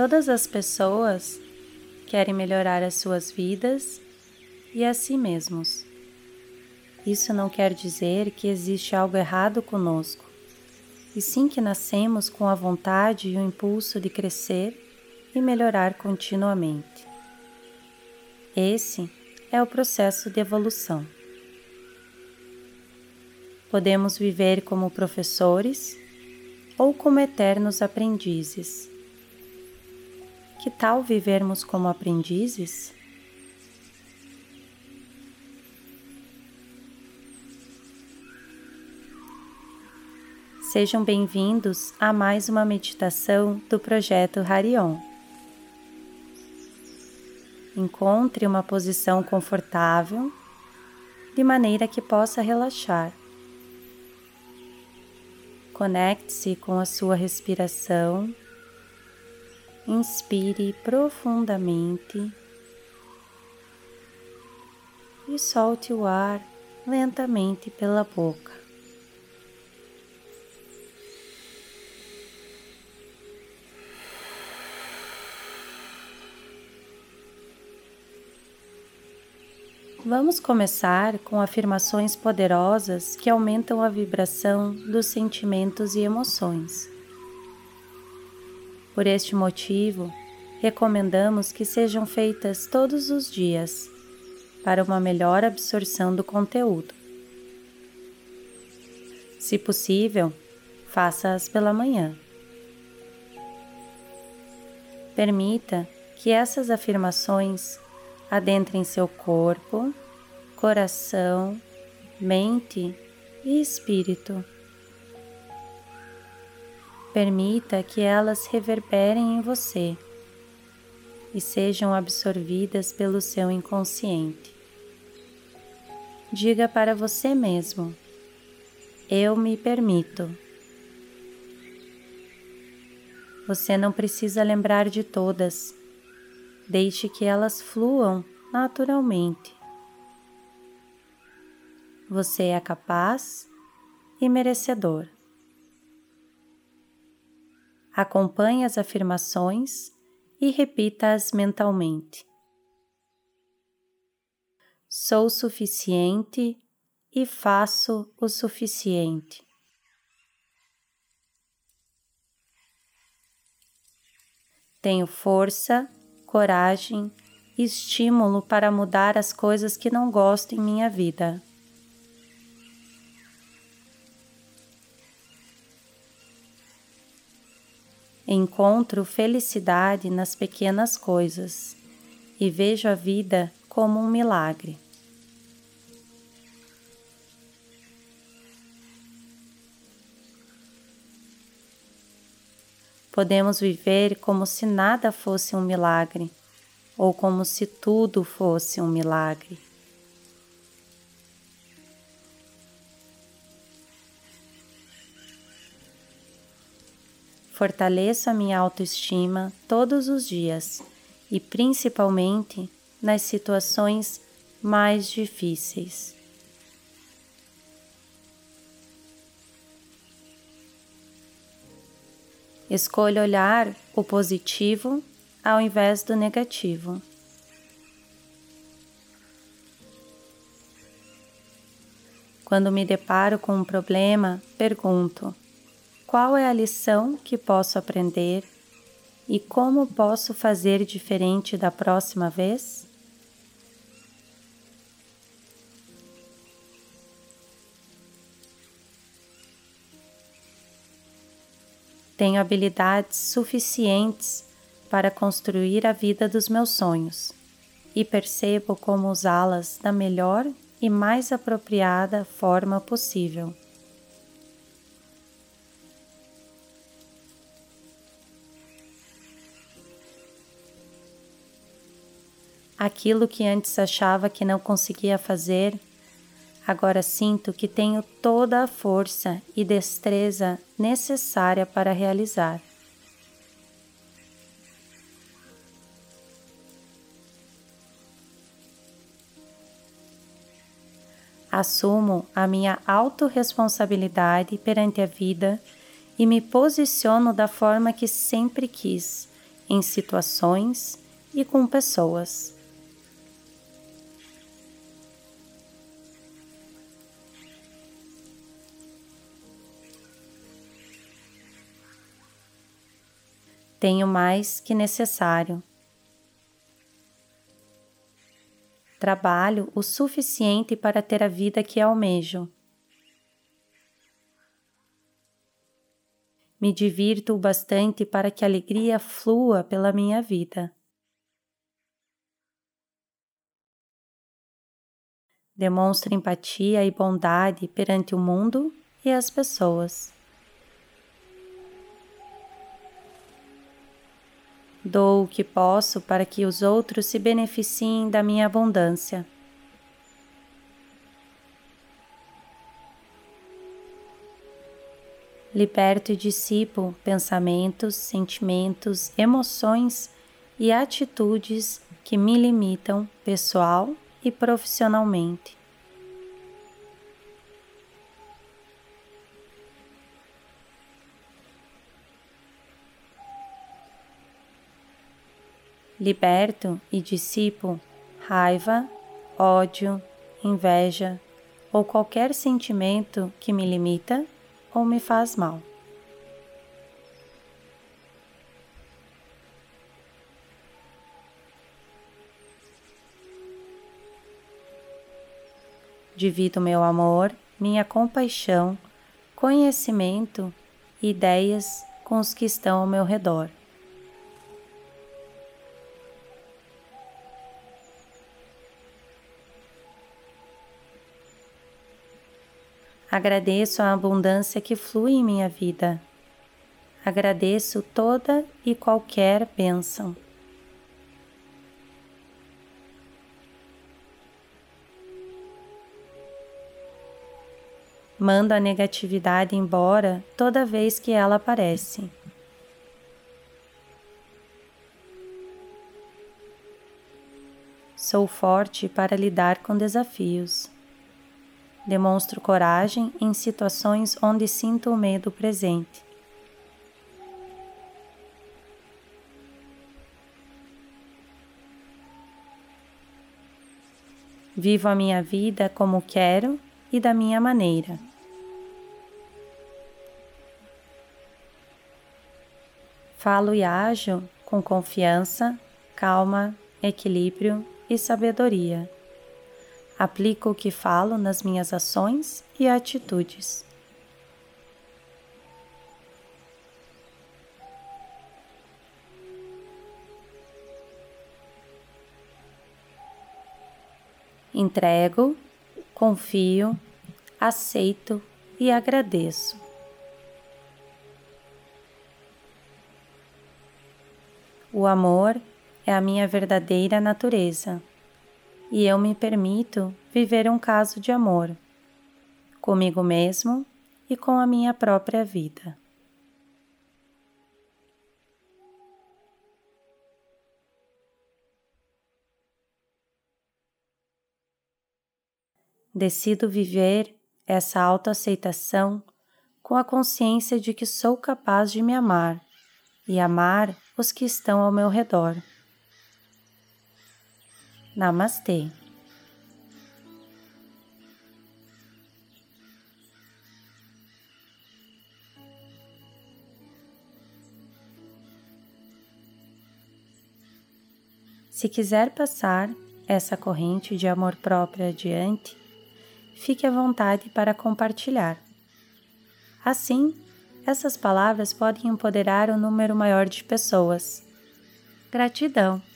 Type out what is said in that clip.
Todas as pessoas querem melhorar as suas vidas e a si mesmos. Isso não quer dizer que existe algo errado conosco, e sim que nascemos com a vontade e o impulso de crescer e melhorar continuamente. Esse é o processo de evolução. Podemos viver como professores ou como eternos aprendizes. Que tal vivermos como aprendizes? Sejam bem-vindos a mais uma meditação do projeto Harion. Encontre uma posição confortável, de maneira que possa relaxar. Conecte-se com a sua respiração. Inspire profundamente e solte o ar lentamente pela boca. Vamos começar com afirmações poderosas que aumentam a vibração dos sentimentos e emoções. Por este motivo, recomendamos que sejam feitas todos os dias para uma melhor absorção do conteúdo. Se possível, faça-as pela manhã. Permita que essas afirmações adentrem seu corpo, coração, mente e espírito. Permita que elas reverberem em você e sejam absorvidas pelo seu inconsciente. Diga para você mesmo: Eu me permito. Você não precisa lembrar de todas Deixe que elas fluam naturalmente. Você é capaz e merecedor. Acompanhe as afirmações e repita-as mentalmente. Sou suficiente e faço o suficiente. Tenho força coragem e estímulo para mudar as coisas que não gosto em minha vida. Encontro felicidade nas pequenas coisas e vejo a vida como um milagre. Podemos viver como se nada fosse um milagre, ou como se tudo fosse um milagre. Fortaleço a minha autoestima todos os dias e principalmente nas situações mais difíceis. Escolha olhar o positivo ao invés do negativo. Quando me deparo com um problema, pergunto: qual é a lição que posso aprender e como posso fazer diferente da próxima vez? Tenho habilidades suficientes para construir a vida dos meus sonhos e percebo como usá-las da melhor e mais apropriada forma possível. Aquilo que antes achava que não conseguia fazer, Agora sinto que tenho toda a força e destreza necessária para realizar. Assumo a minha autorresponsabilidade perante a vida e me posiciono da forma que sempre quis em situações e com pessoas. Tenho mais que necessário. Trabalho o suficiente para ter a vida que almejo. Me divirto o bastante para que a alegria flua pela minha vida. Demonstro empatia e bondade perante o mundo e as pessoas. Dou o que posso para que os outros se beneficiem da minha abundância. Liberto e dissipo pensamentos, sentimentos, emoções e atitudes que me limitam pessoal e profissionalmente. Liberto e dissipo raiva, ódio, inveja ou qualquer sentimento que me limita ou me faz mal. Divido meu amor, minha compaixão, conhecimento e ideias com os que estão ao meu redor. Agradeço a abundância que flui em minha vida. Agradeço toda e qualquer bênção. Mando a negatividade embora toda vez que ela aparece. Sou forte para lidar com desafios. Demonstro coragem em situações onde sinto o medo presente. Vivo a minha vida como quero e da minha maneira. Falo e ajo com confiança, calma, equilíbrio e sabedoria. Aplico o que falo nas minhas ações e atitudes. Entrego, confio, aceito e agradeço. O amor é a minha verdadeira natureza e eu me permito viver um caso de amor comigo mesmo e com a minha própria vida. Decido viver essa autoaceitação com a consciência de que sou capaz de me amar e amar os que estão ao meu redor. Namastê. Se quiser passar essa corrente de amor próprio adiante, fique à vontade para compartilhar. Assim, essas palavras podem empoderar um número maior de pessoas. Gratidão!